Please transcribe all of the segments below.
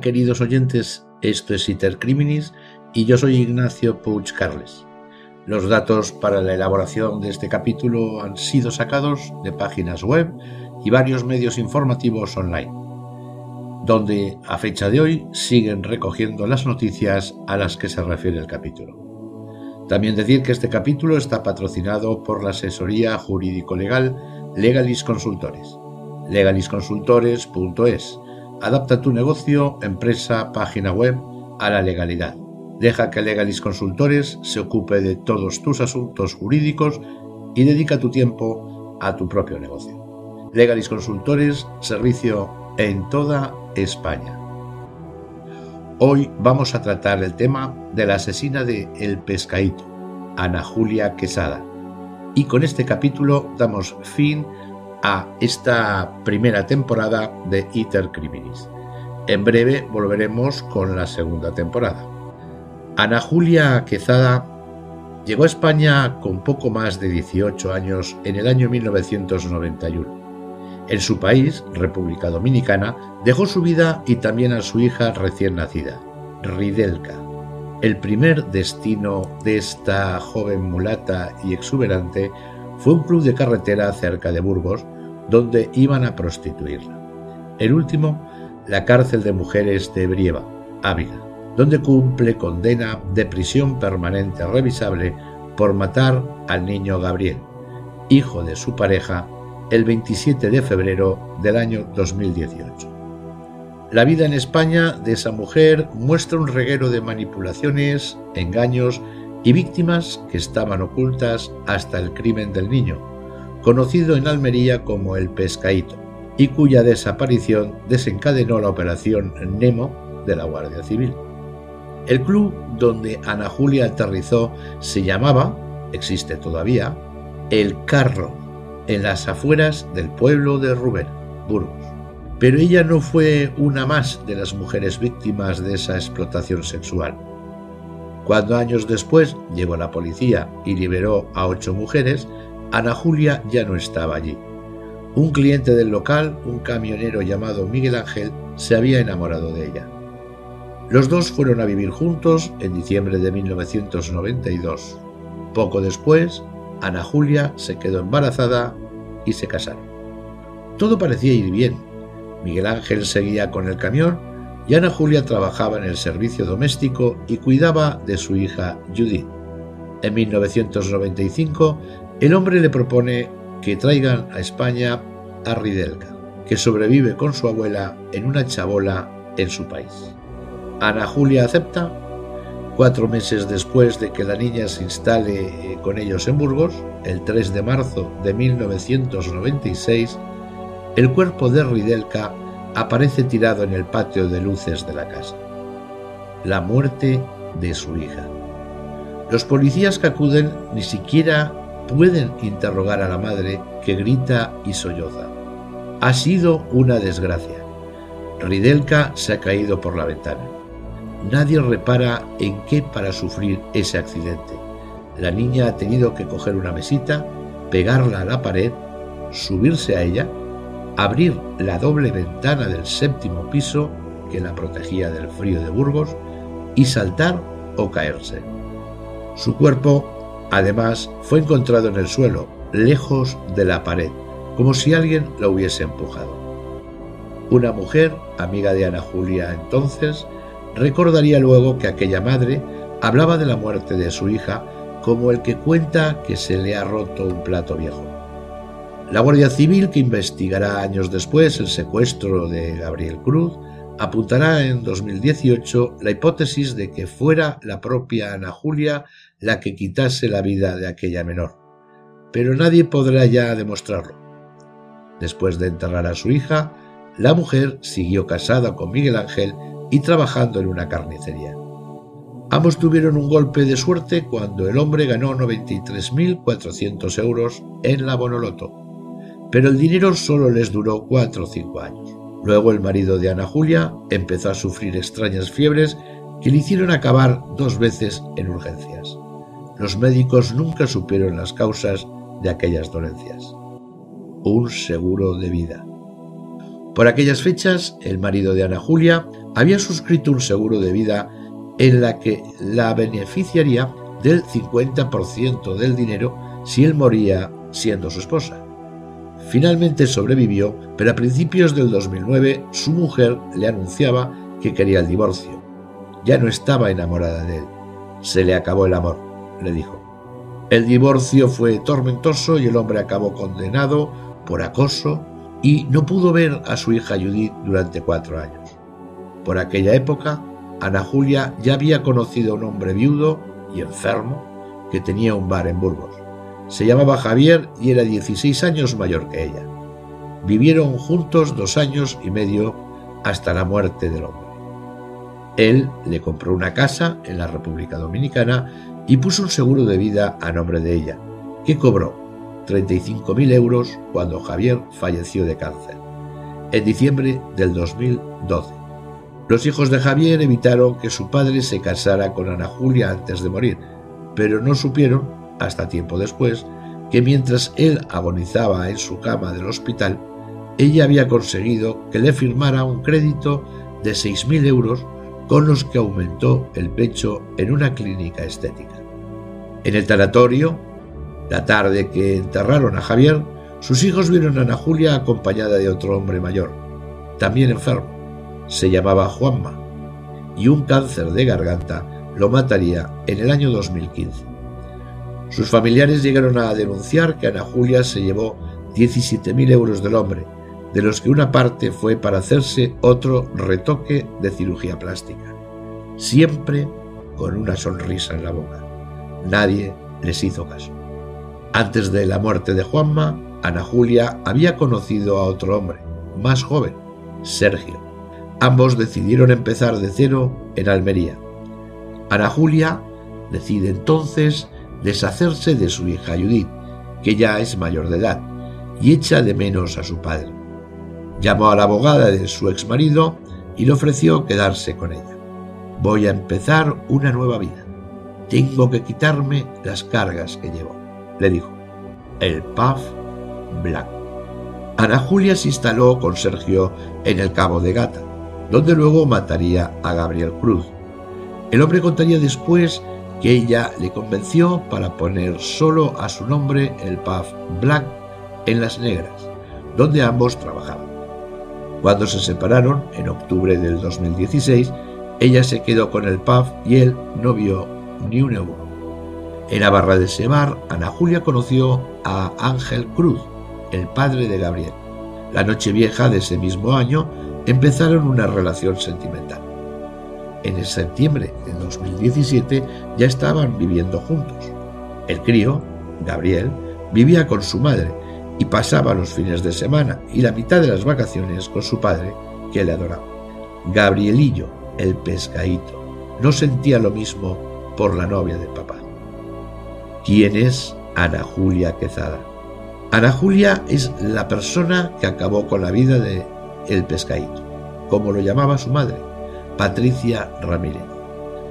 Queridos oyentes, esto es Iter Criminis y yo soy Ignacio Puig Carles. Los datos para la elaboración de este capítulo han sido sacados de páginas web y varios medios informativos online, donde a fecha de hoy siguen recogiendo las noticias a las que se refiere el capítulo. También decir que este capítulo está patrocinado por la asesoría jurídico-legal Legalis Consultores, legalisconsultores.es. Adapta tu negocio, empresa, página web a la legalidad. Deja que Legalis Consultores se ocupe de todos tus asuntos jurídicos y dedica tu tiempo a tu propio negocio. Legalis Consultores, servicio en toda España. Hoy vamos a tratar el tema de la asesina de El Pescaíto, Ana Julia Quesada. Y con este capítulo damos fin esta primera temporada de Iter Criminis. En breve volveremos con la segunda temporada. Ana Julia Quezada llegó a España con poco más de 18 años en el año 1991. En su país, República Dominicana, dejó su vida y también a su hija recién nacida, Ridelka. El primer destino de esta joven mulata y exuberante fue un club de carretera cerca de Burgos, donde iban a prostituirla. El último, la cárcel de mujeres de Brieva, Ávila donde cumple condena de prisión permanente revisable por matar al niño Gabriel, hijo de su pareja, el 27 de febrero del año 2018. La vida en España de esa mujer muestra un reguero de manipulaciones, engaños y víctimas que estaban ocultas hasta el crimen del niño, conocido en Almería como el pescaíto, y cuya desaparición desencadenó la operación Nemo de la Guardia Civil. El club donde Ana Julia aterrizó se llamaba, existe todavía, El Carro, en las afueras del pueblo de Rubén, Burgos. Pero ella no fue una más de las mujeres víctimas de esa explotación sexual. Cuando años después llegó la policía y liberó a ocho mujeres, Ana Julia ya no estaba allí. Un cliente del local, un camionero llamado Miguel Ángel, se había enamorado de ella. Los dos fueron a vivir juntos en diciembre de 1992. Poco después, Ana Julia se quedó embarazada y se casaron. Todo parecía ir bien. Miguel Ángel seguía con el camión y Ana Julia trabajaba en el servicio doméstico y cuidaba de su hija Judith. En 1995, el hombre le propone que traigan a España a Ridelka, que sobrevive con su abuela en una chabola en su país. Ana Julia acepta. Cuatro meses después de que la niña se instale eh, con ellos en Burgos, el 3 de marzo de 1996, el cuerpo de Ridelka aparece tirado en el patio de luces de la casa. La muerte de su hija. Los policías que acuden ni siquiera pueden interrogar a la madre que grita y solloza. Ha sido una desgracia. Ridelka se ha caído por la ventana. Nadie repara en qué para sufrir ese accidente. La niña ha tenido que coger una mesita, pegarla a la pared, subirse a ella, abrir la doble ventana del séptimo piso que la protegía del frío de Burgos y saltar o caerse. Su cuerpo, además, fue encontrado en el suelo, lejos de la pared, como si alguien la hubiese empujado. Una mujer, amiga de Ana Julia entonces, Recordaría luego que aquella madre hablaba de la muerte de su hija como el que cuenta que se le ha roto un plato viejo. La Guardia Civil, que investigará años después el secuestro de Gabriel Cruz, apuntará en 2018 la hipótesis de que fuera la propia Ana Julia la que quitase la vida de aquella menor. Pero nadie podrá ya demostrarlo. Después de enterrar a su hija, la mujer siguió casada con Miguel Ángel y trabajando en una carnicería. Ambos tuvieron un golpe de suerte cuando el hombre ganó 93.400 euros en la Bonoloto, pero el dinero solo les duró 4 o 5 años. Luego el marido de Ana Julia empezó a sufrir extrañas fiebres que le hicieron acabar dos veces en urgencias. Los médicos nunca supieron las causas de aquellas dolencias. Un seguro de vida. Por aquellas fechas, el marido de Ana Julia había suscrito un seguro de vida en la que la beneficiaría del 50% del dinero si él moría siendo su esposa. Finalmente sobrevivió, pero a principios del 2009 su mujer le anunciaba que quería el divorcio. Ya no estaba enamorada de él. Se le acabó el amor, le dijo. El divorcio fue tormentoso y el hombre acabó condenado por acoso y no pudo ver a su hija Judith durante cuatro años. Por aquella época, Ana Julia ya había conocido a un hombre viudo y enfermo que tenía un bar en Burgos. Se llamaba Javier y era 16 años mayor que ella. Vivieron juntos dos años y medio hasta la muerte del hombre. Él le compró una casa en la República Dominicana y puso un seguro de vida a nombre de ella, que cobró 35.000 euros cuando Javier falleció de cáncer, en diciembre del 2012. Los hijos de Javier evitaron que su padre se casara con Ana Julia antes de morir, pero no supieron, hasta tiempo después, que mientras él agonizaba en su cama del hospital, ella había conseguido que le firmara un crédito de 6.000 euros con los que aumentó el pecho en una clínica estética. En el tanatorio, la tarde que enterraron a Javier, sus hijos vieron a Ana Julia acompañada de otro hombre mayor, también enfermo se llamaba Juanma y un cáncer de garganta lo mataría en el año 2015. Sus familiares llegaron a denunciar que Ana Julia se llevó 17.000 euros del hombre, de los que una parte fue para hacerse otro retoque de cirugía plástica, siempre con una sonrisa en la boca. Nadie les hizo caso. Antes de la muerte de Juanma, Ana Julia había conocido a otro hombre, más joven, Sergio, Ambos decidieron empezar de cero en Almería. Ana Julia decide entonces deshacerse de su hija Judith, que ya es mayor de edad, y echa de menos a su padre. Llamó a la abogada de su ex marido y le ofreció quedarse con ella. Voy a empezar una nueva vida. Tengo que quitarme las cargas que llevo, le dijo. El PAF blanco. Ana Julia se instaló con Sergio en el Cabo de Gata donde luego mataría a Gabriel Cruz. El hombre contaría después que ella le convenció para poner solo a su nombre el pub Black en Las Negras, donde ambos trabajaban. Cuando se separaron, en octubre del 2016, ella se quedó con el pub y él no vio ni un euro. En la barra de ese bar, Ana Julia conoció a Ángel Cruz, el padre de Gabriel. La noche vieja de ese mismo año, empezaron una relación sentimental. En el septiembre de 2017 ya estaban viviendo juntos. El crío, Gabriel, vivía con su madre y pasaba los fines de semana y la mitad de las vacaciones con su padre, que le adoraba. Gabrielillo, el pescadito, no sentía lo mismo por la novia de papá. ¿Quién es Ana Julia Quezada? Ana Julia es la persona que acabó con la vida de el pescadito, como lo llamaba su madre, Patricia Ramírez.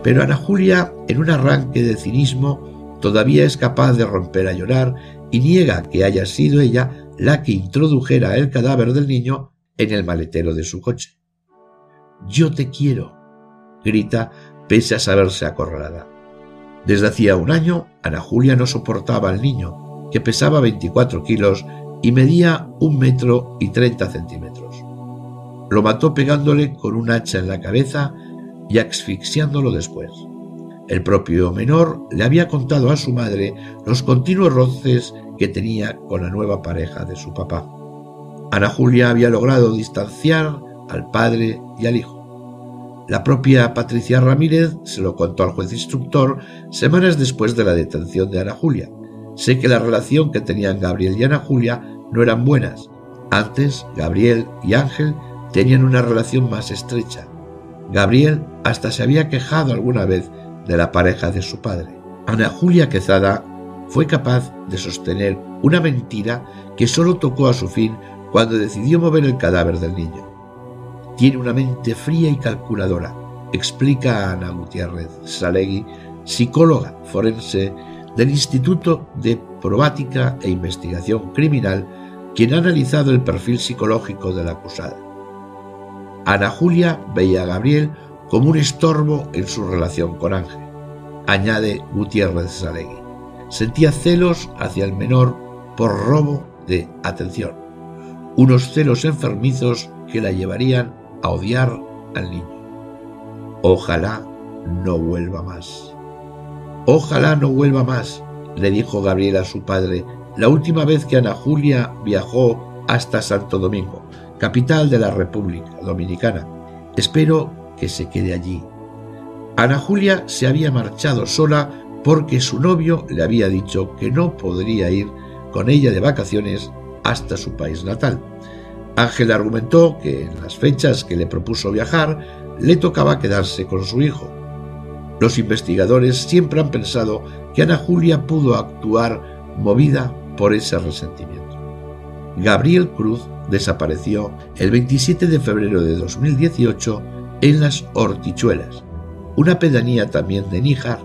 Pero Ana Julia, en un arranque de cinismo, todavía es capaz de romper a llorar y niega que haya sido ella la que introdujera el cadáver del niño en el maletero de su coche. Yo te quiero, grita pese a saberse acorralada. Desde hacía un año, Ana Julia no soportaba al niño, que pesaba 24 kilos y medía un metro y 30 centímetros. Lo mató pegándole con un hacha en la cabeza y asfixiándolo después. El propio menor le había contado a su madre los continuos roces que tenía con la nueva pareja de su papá. Ana Julia había logrado distanciar al padre y al hijo. La propia Patricia Ramírez se lo contó al juez instructor semanas después de la detención de Ana Julia. Sé que la relación que tenían Gabriel y Ana Julia no eran buenas. Antes, Gabriel y Ángel tenían una relación más estrecha. Gabriel hasta se había quejado alguna vez de la pareja de su padre. Ana Julia Quezada fue capaz de sostener una mentira que solo tocó a su fin cuando decidió mover el cadáver del niño. Tiene una mente fría y calculadora, explica Ana Gutiérrez Salegui, psicóloga forense del Instituto de Probática e Investigación Criminal, quien ha analizado el perfil psicológico de la acusada. Ana Julia veía a Gabriel como un estorbo en su relación con Ángel. Añade Gutiérrez Salegui. Sentía celos hacia el menor por robo de atención. Unos celos enfermizos que la llevarían a odiar al niño. Ojalá no vuelva más. Ojalá no vuelva más, le dijo Gabriel a su padre la última vez que Ana Julia viajó hasta Santo Domingo, capital de la República Dominicana. Espero que se quede allí. Ana Julia se había marchado sola porque su novio le había dicho que no podría ir con ella de vacaciones hasta su país natal. Ángel argumentó que en las fechas que le propuso viajar le tocaba quedarse con su hijo. Los investigadores siempre han pensado que Ana Julia pudo actuar movida por ese resentimiento. Gabriel Cruz desapareció el 27 de febrero de 2018 en las Hortichuelas, una pedanía también de Níjar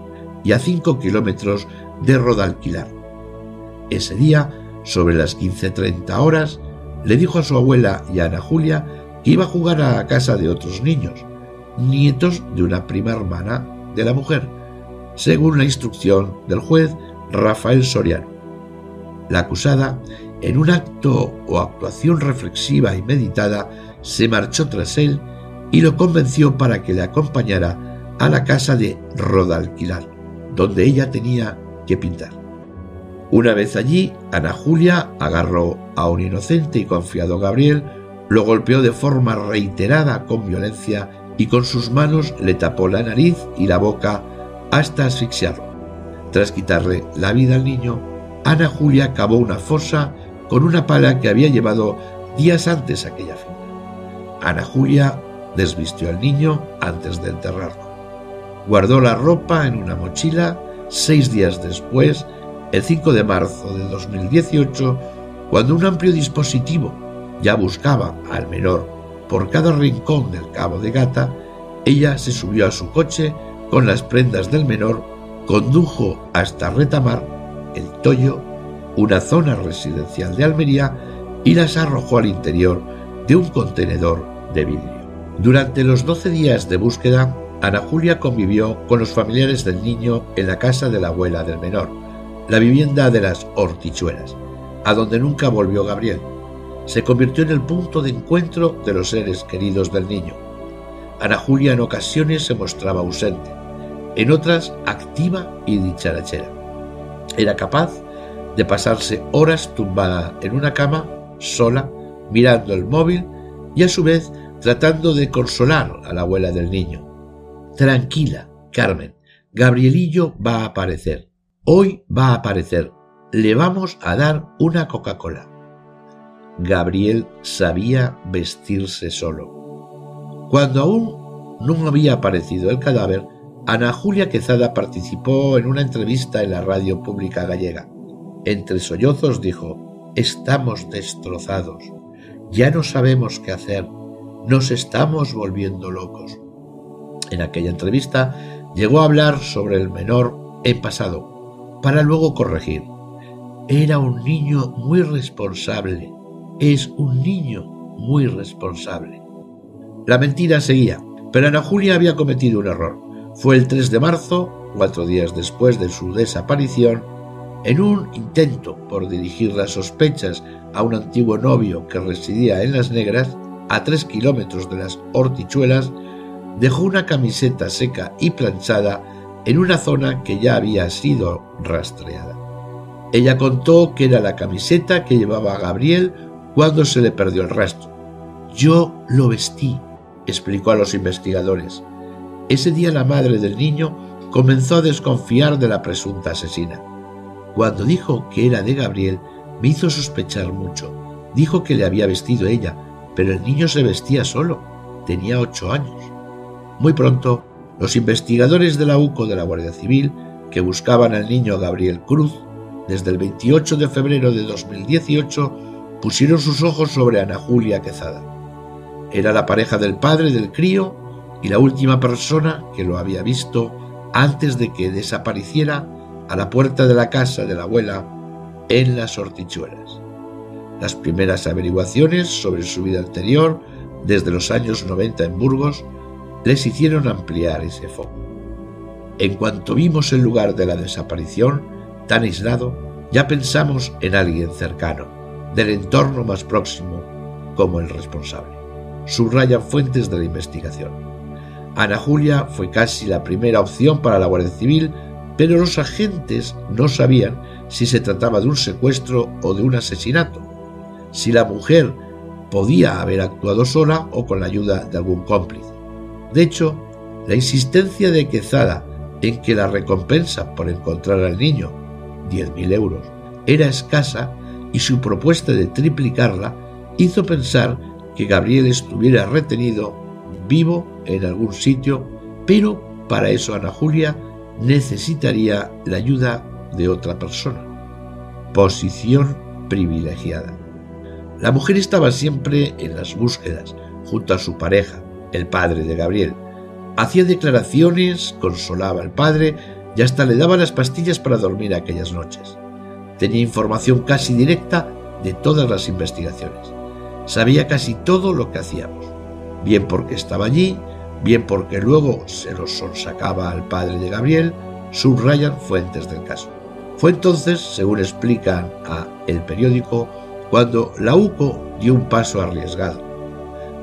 y a 5 kilómetros de Rodalquilar. Ese día, sobre las 15.30 horas, le dijo a su abuela y a Ana Julia que iba a jugar a la casa de otros niños, nietos de una prima hermana de la mujer, según la instrucción del juez Rafael Soriano. La acusada, en un acto o actuación reflexiva y meditada, se marchó tras él y lo convenció para que le acompañara a la casa de Rodalquilar, donde ella tenía que pintar. Una vez allí, Ana Julia agarró a un inocente y confiado Gabriel, lo golpeó de forma reiterada con violencia y con sus manos le tapó la nariz y la boca hasta asfixiarlo. Tras quitarle la vida al niño, Ana Julia cavó una fosa con una pala que había llevado días antes aquella finca. Ana Julia desvistió al niño antes de enterrarlo. Guardó la ropa en una mochila seis días después, el 5 de marzo de 2018, cuando un amplio dispositivo ya buscaba al menor por cada rincón del cabo de gata, ella se subió a su coche con las prendas del menor, condujo hasta Retamar, el Toyo, una zona residencial de Almería, y las arrojó al interior de un contenedor de vidrio. Durante los 12 días de búsqueda, Ana Julia convivió con los familiares del niño en la casa de la abuela del menor, la vivienda de las Hortichuelas, a donde nunca volvió Gabriel. Se convirtió en el punto de encuentro de los seres queridos del niño. Ana Julia en ocasiones se mostraba ausente, en otras activa y dicharachera. Era capaz de pasarse horas tumbada en una cama, sola, mirando el móvil y a su vez tratando de consolar a la abuela del niño. Tranquila, Carmen, Gabrielillo va a aparecer. Hoy va a aparecer. Le vamos a dar una Coca-Cola. Gabriel sabía vestirse solo. Cuando aún no había aparecido el cadáver, Ana Julia Quezada participó en una entrevista en la radio pública gallega. Entre sollozos dijo, Estamos destrozados, ya no sabemos qué hacer, nos estamos volviendo locos. En aquella entrevista llegó a hablar sobre el menor en pasado, para luego corregir. Era un niño muy responsable, es un niño muy responsable. La mentira seguía, pero Ana Julia había cometido un error. Fue el 3 de marzo, cuatro días después de su desaparición, en un intento por dirigir las sospechas a un antiguo novio que residía en Las Negras, a tres kilómetros de las hortichuelas, dejó una camiseta seca y planchada en una zona que ya había sido rastreada. Ella contó que era la camiseta que llevaba Gabriel cuando se le perdió el rastro. Yo lo vestí, explicó a los investigadores. Ese día la madre del niño comenzó a desconfiar de la presunta asesina. Cuando dijo que era de Gabriel, me hizo sospechar mucho. Dijo que le había vestido ella, pero el niño se vestía solo. Tenía ocho años. Muy pronto, los investigadores de la UCO de la Guardia Civil, que buscaban al niño Gabriel Cruz, desde el 28 de febrero de 2018, pusieron sus ojos sobre Ana Julia Quezada. Era la pareja del padre del crío y la última persona que lo había visto antes de que desapareciera a la puerta de la casa de la abuela en las hortichuelas. Las primeras averiguaciones sobre su vida anterior desde los años 90 en Burgos les hicieron ampliar ese foco. En cuanto vimos el lugar de la desaparición, tan aislado, ya pensamos en alguien cercano, del entorno más próximo, como el responsable. Subrayan fuentes de la investigación. Ana Julia fue casi la primera opción para la Guardia Civil, pero los agentes no sabían si se trataba de un secuestro o de un asesinato, si la mujer podía haber actuado sola o con la ayuda de algún cómplice. De hecho, la insistencia de Quezada en que la recompensa por encontrar al niño, 10.000 euros, era escasa y su propuesta de triplicarla hizo pensar que Gabriel estuviera retenido vivo en algún sitio, pero para eso Ana Julia necesitaría la ayuda de otra persona. Posición privilegiada. La mujer estaba siempre en las búsquedas, junto a su pareja, el padre de Gabriel. Hacía declaraciones, consolaba al padre y hasta le daba las pastillas para dormir aquellas noches. Tenía información casi directa de todas las investigaciones. Sabía casi todo lo que hacíamos, bien porque estaba allí, bien porque luego se lo sonsacaba al padre de Gabriel, subrayan fuentes del caso. Fue entonces, según explican a El Periódico, cuando la UCO dio un paso arriesgado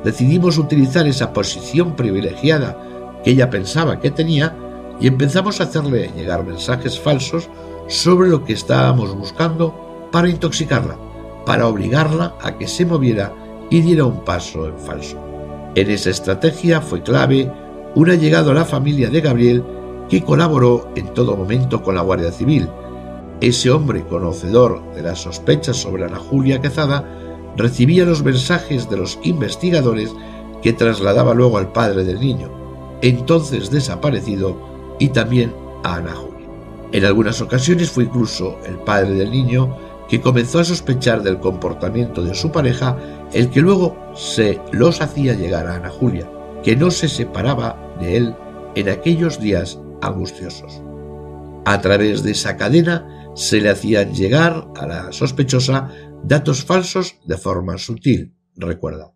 decidimos utilizar esa posición privilegiada que ella pensaba que tenía y empezamos a hacerle llegar mensajes falsos sobre lo que estábamos buscando para intoxicarla, para obligarla a que se moviera y diera un paso en falso. En esa estrategia fue clave un allegado a la familia de Gabriel que colaboró en todo momento con la Guardia Civil. Ese hombre conocedor de las sospechas sobre Ana Julia Quezada recibía los mensajes de los investigadores que trasladaba luego al padre del niño, entonces desaparecido, y también a Ana Julia. En algunas ocasiones fue incluso el padre del niño que comenzó a sospechar del comportamiento de su pareja, el que luego se los hacía llegar a Ana Julia, que no se separaba de él en aquellos días angustiosos. A través de esa cadena se le hacían llegar a la sospechosa datos falsos de forma sutil, recuerda.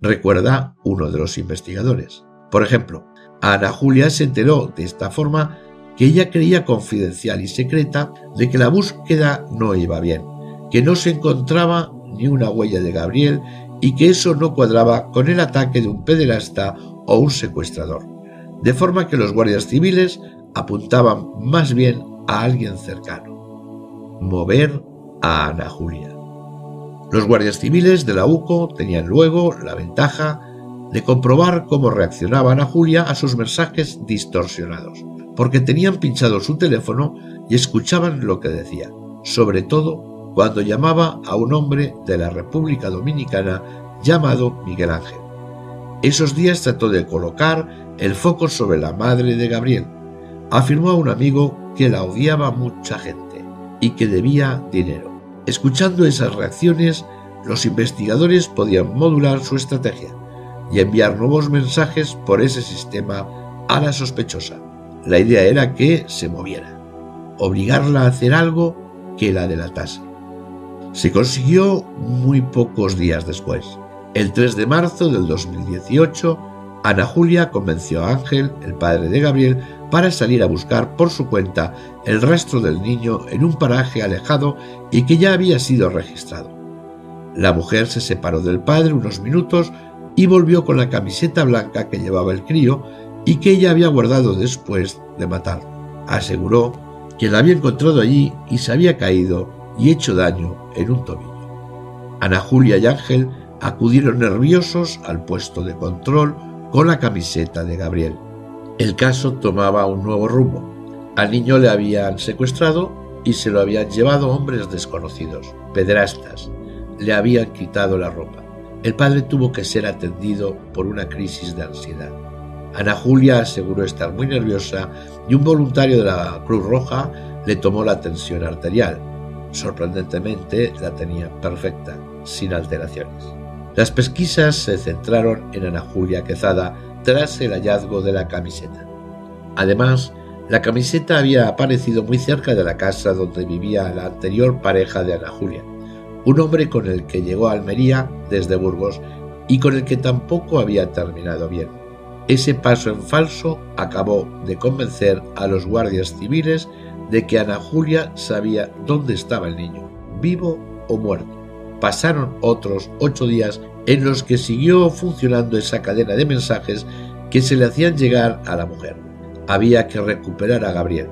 Recuerda uno de los investigadores. Por ejemplo, Ana Julia se enteró de esta forma que ella creía confidencial y secreta de que la búsqueda no iba bien, que no se encontraba ni una huella de Gabriel y que eso no cuadraba con el ataque de un pederasta o un secuestrador, de forma que los guardias civiles apuntaban más bien a alguien cercano. Mover a Ana Julia. Los guardias civiles de la UCO tenían luego la ventaja de comprobar cómo reaccionaba Ana Julia a sus mensajes distorsionados, porque tenían pinchado su teléfono y escuchaban lo que decía, sobre todo cuando llamaba a un hombre de la República Dominicana llamado Miguel Ángel. Esos días trató de colocar el foco sobre la madre de Gabriel. Afirmó a un amigo que la odiaba mucha gente y que debía dinero. Escuchando esas reacciones, los investigadores podían modular su estrategia y enviar nuevos mensajes por ese sistema a la sospechosa. La idea era que se moviera, obligarla a hacer algo que la delatase. Se consiguió muy pocos días después. El 3 de marzo del 2018, Ana Julia convenció a Ángel, el padre de Gabriel, para salir a buscar por su cuenta el rastro del niño en un paraje alejado y que ya había sido registrado. La mujer se separó del padre unos minutos y volvió con la camiseta blanca que llevaba el crío y que ella había guardado después de matarlo. Aseguró que la había encontrado allí y se había caído y hecho daño en un tobillo. Ana Julia y Ángel acudieron nerviosos al puesto de control con la camiseta de Gabriel. El caso tomaba un nuevo rumbo. Al niño le habían secuestrado y se lo habían llevado hombres desconocidos, pedrastas. Le habían quitado la ropa. El padre tuvo que ser atendido por una crisis de ansiedad. Ana Julia aseguró estar muy nerviosa y un voluntario de la Cruz Roja le tomó la tensión arterial. Sorprendentemente la tenía perfecta, sin alteraciones. Las pesquisas se centraron en Ana Julia Quezada, tras el hallazgo de la camiseta. Además, la camiseta había aparecido muy cerca de la casa donde vivía la anterior pareja de Ana Julia, un hombre con el que llegó a Almería desde Burgos y con el que tampoco había terminado bien. Ese paso en falso acabó de convencer a los guardias civiles de que Ana Julia sabía dónde estaba el niño, vivo o muerto. Pasaron otros ocho días en los que siguió funcionando esa cadena de mensajes que se le hacían llegar a la mujer. Había que recuperar a Gabriel,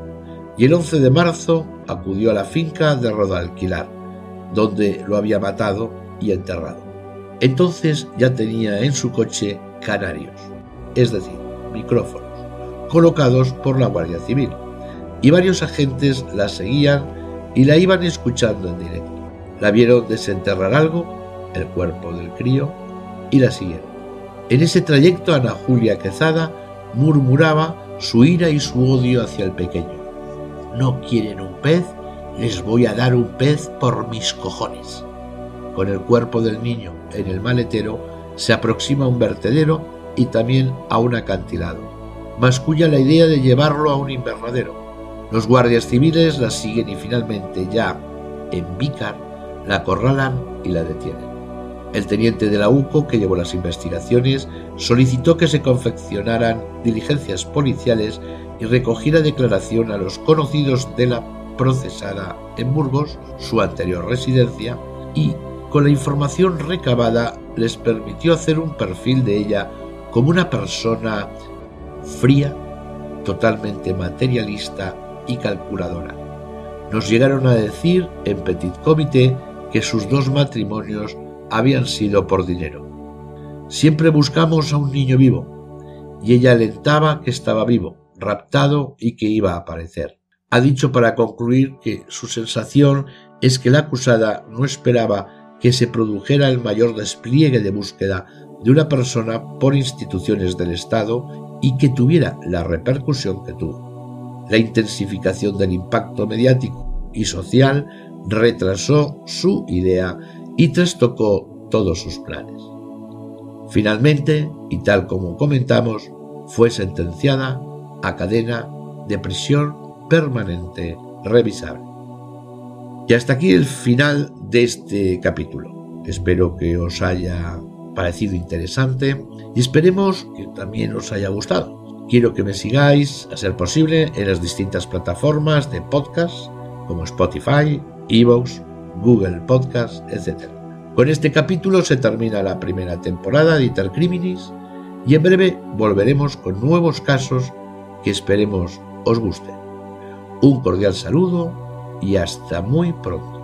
y el 11 de marzo acudió a la finca de Rodalquilar, donde lo había matado y enterrado. Entonces ya tenía en su coche canarios, es decir, micrófonos, colocados por la Guardia Civil, y varios agentes la seguían y la iban escuchando en directo. La vieron desenterrar algo, el cuerpo del crío, y la siguieron. En ese trayecto Ana Julia Quezada murmuraba su ira y su odio hacia el pequeño. No quieren un pez, les voy a dar un pez por mis cojones. Con el cuerpo del niño en el maletero se aproxima a un vertedero y también a un acantilado. Masculla la idea de llevarlo a un invernadero. Los guardias civiles la siguen y finalmente ya en Vícar la acorralan y la detienen. El teniente de la UCO, que llevó las investigaciones, solicitó que se confeccionaran diligencias policiales y recogiera declaración a los conocidos de la procesada en Burgos, su anterior residencia, y con la información recabada les permitió hacer un perfil de ella como una persona fría, totalmente materialista y calculadora. Nos llegaron a decir en Petit Comité que sus dos matrimonios habían sido por dinero. Siempre buscamos a un niño vivo, y ella alentaba que estaba vivo, raptado y que iba a aparecer. Ha dicho para concluir que su sensación es que la acusada no esperaba que se produjera el mayor despliegue de búsqueda de una persona por instituciones del Estado y que tuviera la repercusión que tuvo. La intensificación del impacto mediático y social retrasó su idea y trastocó todos sus planes. Finalmente, y tal como comentamos, fue sentenciada a cadena de prisión permanente revisable. Y hasta aquí el final de este capítulo. Espero que os haya parecido interesante y esperemos que también os haya gustado. Quiero que me sigáis, a ser posible, en las distintas plataformas de podcast como Spotify, Evox, Google Podcast, etc. Con este capítulo se termina la primera temporada de Intercriminis y en breve volveremos con nuevos casos que esperemos os gusten. Un cordial saludo y hasta muy pronto.